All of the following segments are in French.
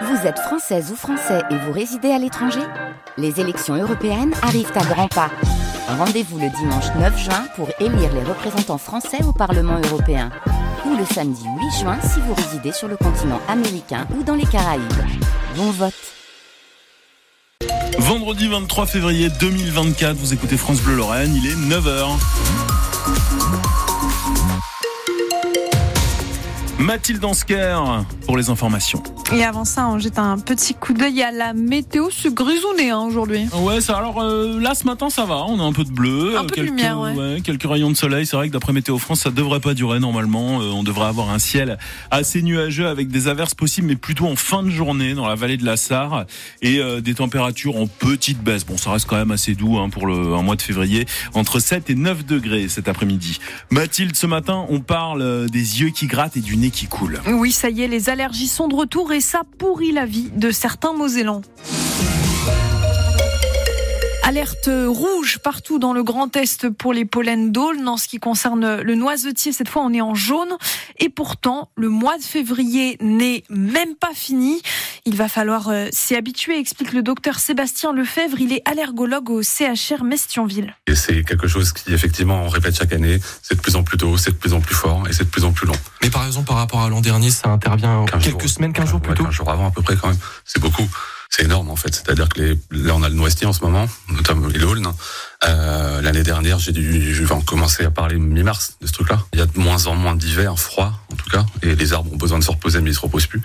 Vous êtes française ou français et vous résidez à l'étranger Les élections européennes arrivent à grands pas. Rendez-vous le dimanche 9 juin pour élire les représentants français au Parlement européen. Ou le samedi 8 juin si vous résidez sur le continent américain ou dans les Caraïbes. Bon vote Vendredi 23 février 2024, vous écoutez France Bleu Lorraine, il est 9h. Mathilde Ansker pour les informations. Et avant ça, on jette un petit coup d'œil à la météo. C'est grisonné hein, aujourd'hui. Ouais, ça, alors euh, là ce matin ça va, on a un peu de bleu, Un peu de quelques, lumière, ouais. quelques rayons de soleil. C'est vrai que d'après Météo France, ça devrait pas durer normalement. Euh, on devrait avoir un ciel assez nuageux avec des averses possibles, mais plutôt en fin de journée dans la vallée de la Sarre et euh, des températures en petite baisse. Bon, ça reste quand même assez doux hein, pour le un mois de février, entre 7 et 9 degrés cet après-midi. Mathilde, ce matin, on parle euh, des yeux qui grattent et du nez Oui, ça y est, les allergies sont de retour et ça pourrit la vie de certains Mosellans. Alerte rouge partout dans le Grand Est pour les pollens d'aulne. En ce qui concerne le noisetier, cette fois on est en jaune. Et pourtant, le mois de février n'est même pas fini. Il va falloir euh, s'y habituer, explique le docteur Sébastien Lefebvre. Il est allergologue au CHR Mestionville. Et c'est quelque chose qui, effectivement, on répète chaque année. C'est de plus en plus tôt, c'est de plus en plus fort et c'est de plus en plus long. Mais par exemple, par rapport à l'an dernier, ça intervient 15 quelques jours. semaines, 15 jours Ouais, plus tôt. 15 jours avant à peu près quand même. C'est beaucoup. C'est énorme en fait. C'est-à-dire que les, là on a le noisetier en ce moment, notamment l'aulne. Euh, L'année dernière, j'ai dû, je vais en commencer à parler mi-mars de ce truc-là. Il y a de moins en moins d'hiver froid en tout cas, et les arbres ont besoin de se reposer mais ils se reposent plus.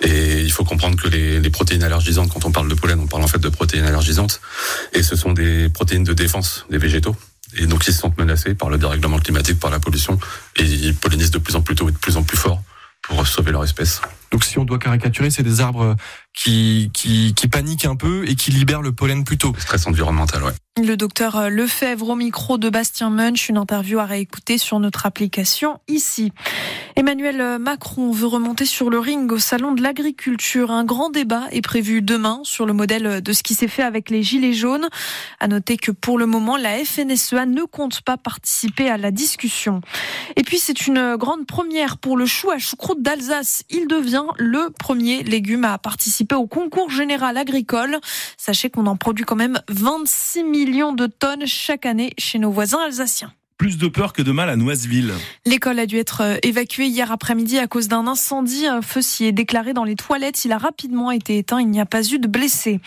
Et il faut comprendre que les, les protéines allergisantes, quand on parle de pollen, on parle en fait de protéines allergisantes, et ce sont des protéines de défense des végétaux. Et donc ils se sentent menacés par le dérèglement climatique, par la pollution, et ils pollinisent de plus en plus tôt et de plus en plus fort pour sauver leur espèce. Donc si on doit caricaturer, c'est des arbres qui, qui, qui paniquent un peu et qui libèrent le pollen plus tôt. Stress environnemental, ouais. Le docteur Lefebvre au micro de Bastien Munch, une interview à réécouter sur notre application ici. Emmanuel Macron veut remonter sur le ring au salon de l'agriculture. Un grand débat est prévu demain sur le modèle de ce qui s'est fait avec les gilets jaunes. À noter que pour le moment, la FNSEA ne compte pas participer à la discussion. Et puis c'est une grande première pour le chou à choucroute d'Alsace. Il devient le premier légume à participer au concours général agricole. Sachez qu'on en produit quand même 26 millions de tonnes chaque année chez nos voisins alsaciens. Plus de peur que de mal à Noiseville. L'école a dû être euh, évacuée hier après-midi à cause d'un incendie. Un feu s'y est déclaré dans les toilettes. Il a rapidement été éteint. Il n'y a pas eu de blessés.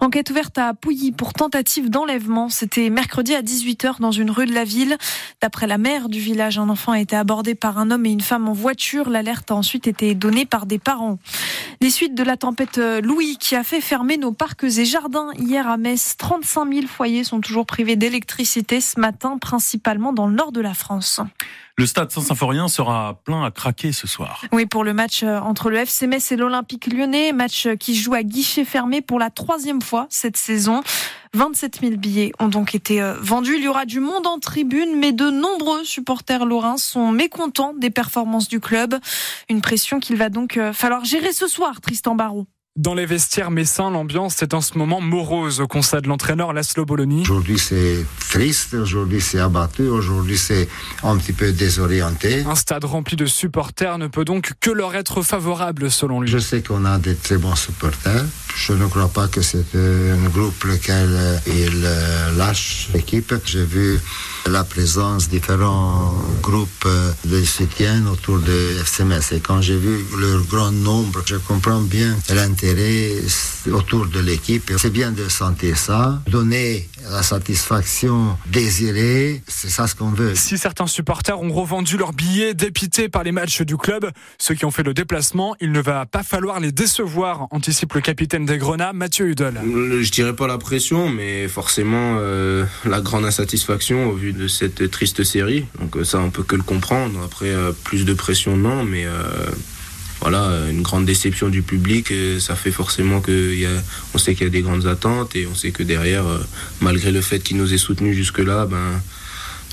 Enquête ouverte à Pouilly pour tentative d'enlèvement. C'était mercredi à 18h dans une rue de la ville. D'après la maire du village, un enfant a été abordé par un homme et une femme en voiture. L'alerte a ensuite été donnée par des parents. Les suites de la tempête euh, Louis qui a fait fermer nos parcs et jardins hier à Metz. 35 000 foyers sont toujours privés d'électricité ce matin, principalement dans le nord de la France. Le stade Saint-Symphorien sera plein à craquer ce soir. Oui, pour le match euh, entre le FC Metz et l'Olympique lyonnais, match euh, qui joue à guichet fermé pour la troisième fois cette saison. 27 000 billets ont donc été euh, vendus. Il y aura du monde en tribune, mais de nombreux supporters lorrains sont mécontents des performances du club. Une pression qu'il va donc falloir gérer ce soir, Tristan Barraud. Dans les vestiaires messins, l'ambiance est en ce moment morose, constat de l'entraîneur Laszlo Bologna. Aujourd'hui c'est triste, aujourd'hui c'est abattu, aujourd'hui c'est un petit peu désorienté. Un stade rempli de supporters ne peut donc que leur être favorable selon lui. Je sais qu'on a des très bons supporters. Je ne crois pas que c'est un groupe lequel euh, il euh, lâche l'équipe. J'ai vu la présence de différents groupes euh, de soutien autour de FCMS. Et quand j'ai vu leur grand nombre, je comprends bien l'intérêt autour de l'équipe. C'est bien de sentir ça, donner la satisfaction désirée, c'est ça ce qu'on veut. Si certains supporters ont revendu leurs billets dépités par les matchs du club, ceux qui ont fait le déplacement, il ne va pas falloir les décevoir, anticipe le capitaine des Grenats, Mathieu Hudel. Je dirais pas la pression, mais forcément euh, la grande insatisfaction au vu de cette triste série. Donc euh, ça, on peut que le comprendre. Après, euh, plus de pression, non, mais euh, voilà, une grande déception du public, euh, ça fait forcément que y a, on sait qu'il y a des grandes attentes et on sait que derrière, euh, malgré le fait qu'il nous ait soutenus jusque-là, ben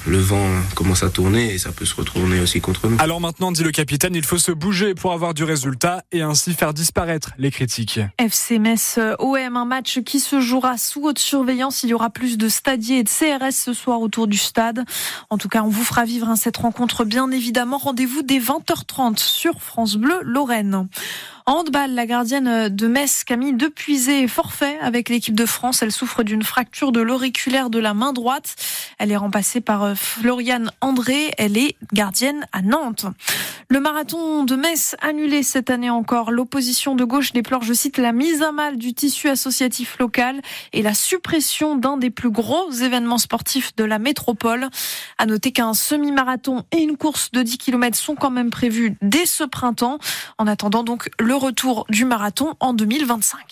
le vent commence à tourner et ça peut se retourner aussi contre nous. Alors maintenant, dit le capitaine, il faut se bouger pour avoir du résultat et ainsi faire disparaître les critiques. FC Metz OM, un match qui se jouera sous haute surveillance. Il y aura plus de stadiers et de CRS ce soir autour du stade. En tout cas, on vous fera vivre hein, cette rencontre bien évidemment. Rendez-vous dès 20h30 sur France Bleu Lorraine. Handball, la gardienne de Metz, Camille Depuisé, est forfait avec l'équipe de France. Elle souffre d'une fracture de l'auriculaire de la main droite. Elle est remplacée par euh, Floriane André. Elle est gardienne à Nantes. Le marathon de Metz annulé cette année encore. L'opposition de gauche déplore, je cite, la mise à mal du tissu associatif local et la suppression d'un des plus gros événements sportifs de la métropole. À noter qu'un semi-marathon et une course de 10 km sont quand même prévus dès ce printemps. En attendant donc le retour du marathon en 2025.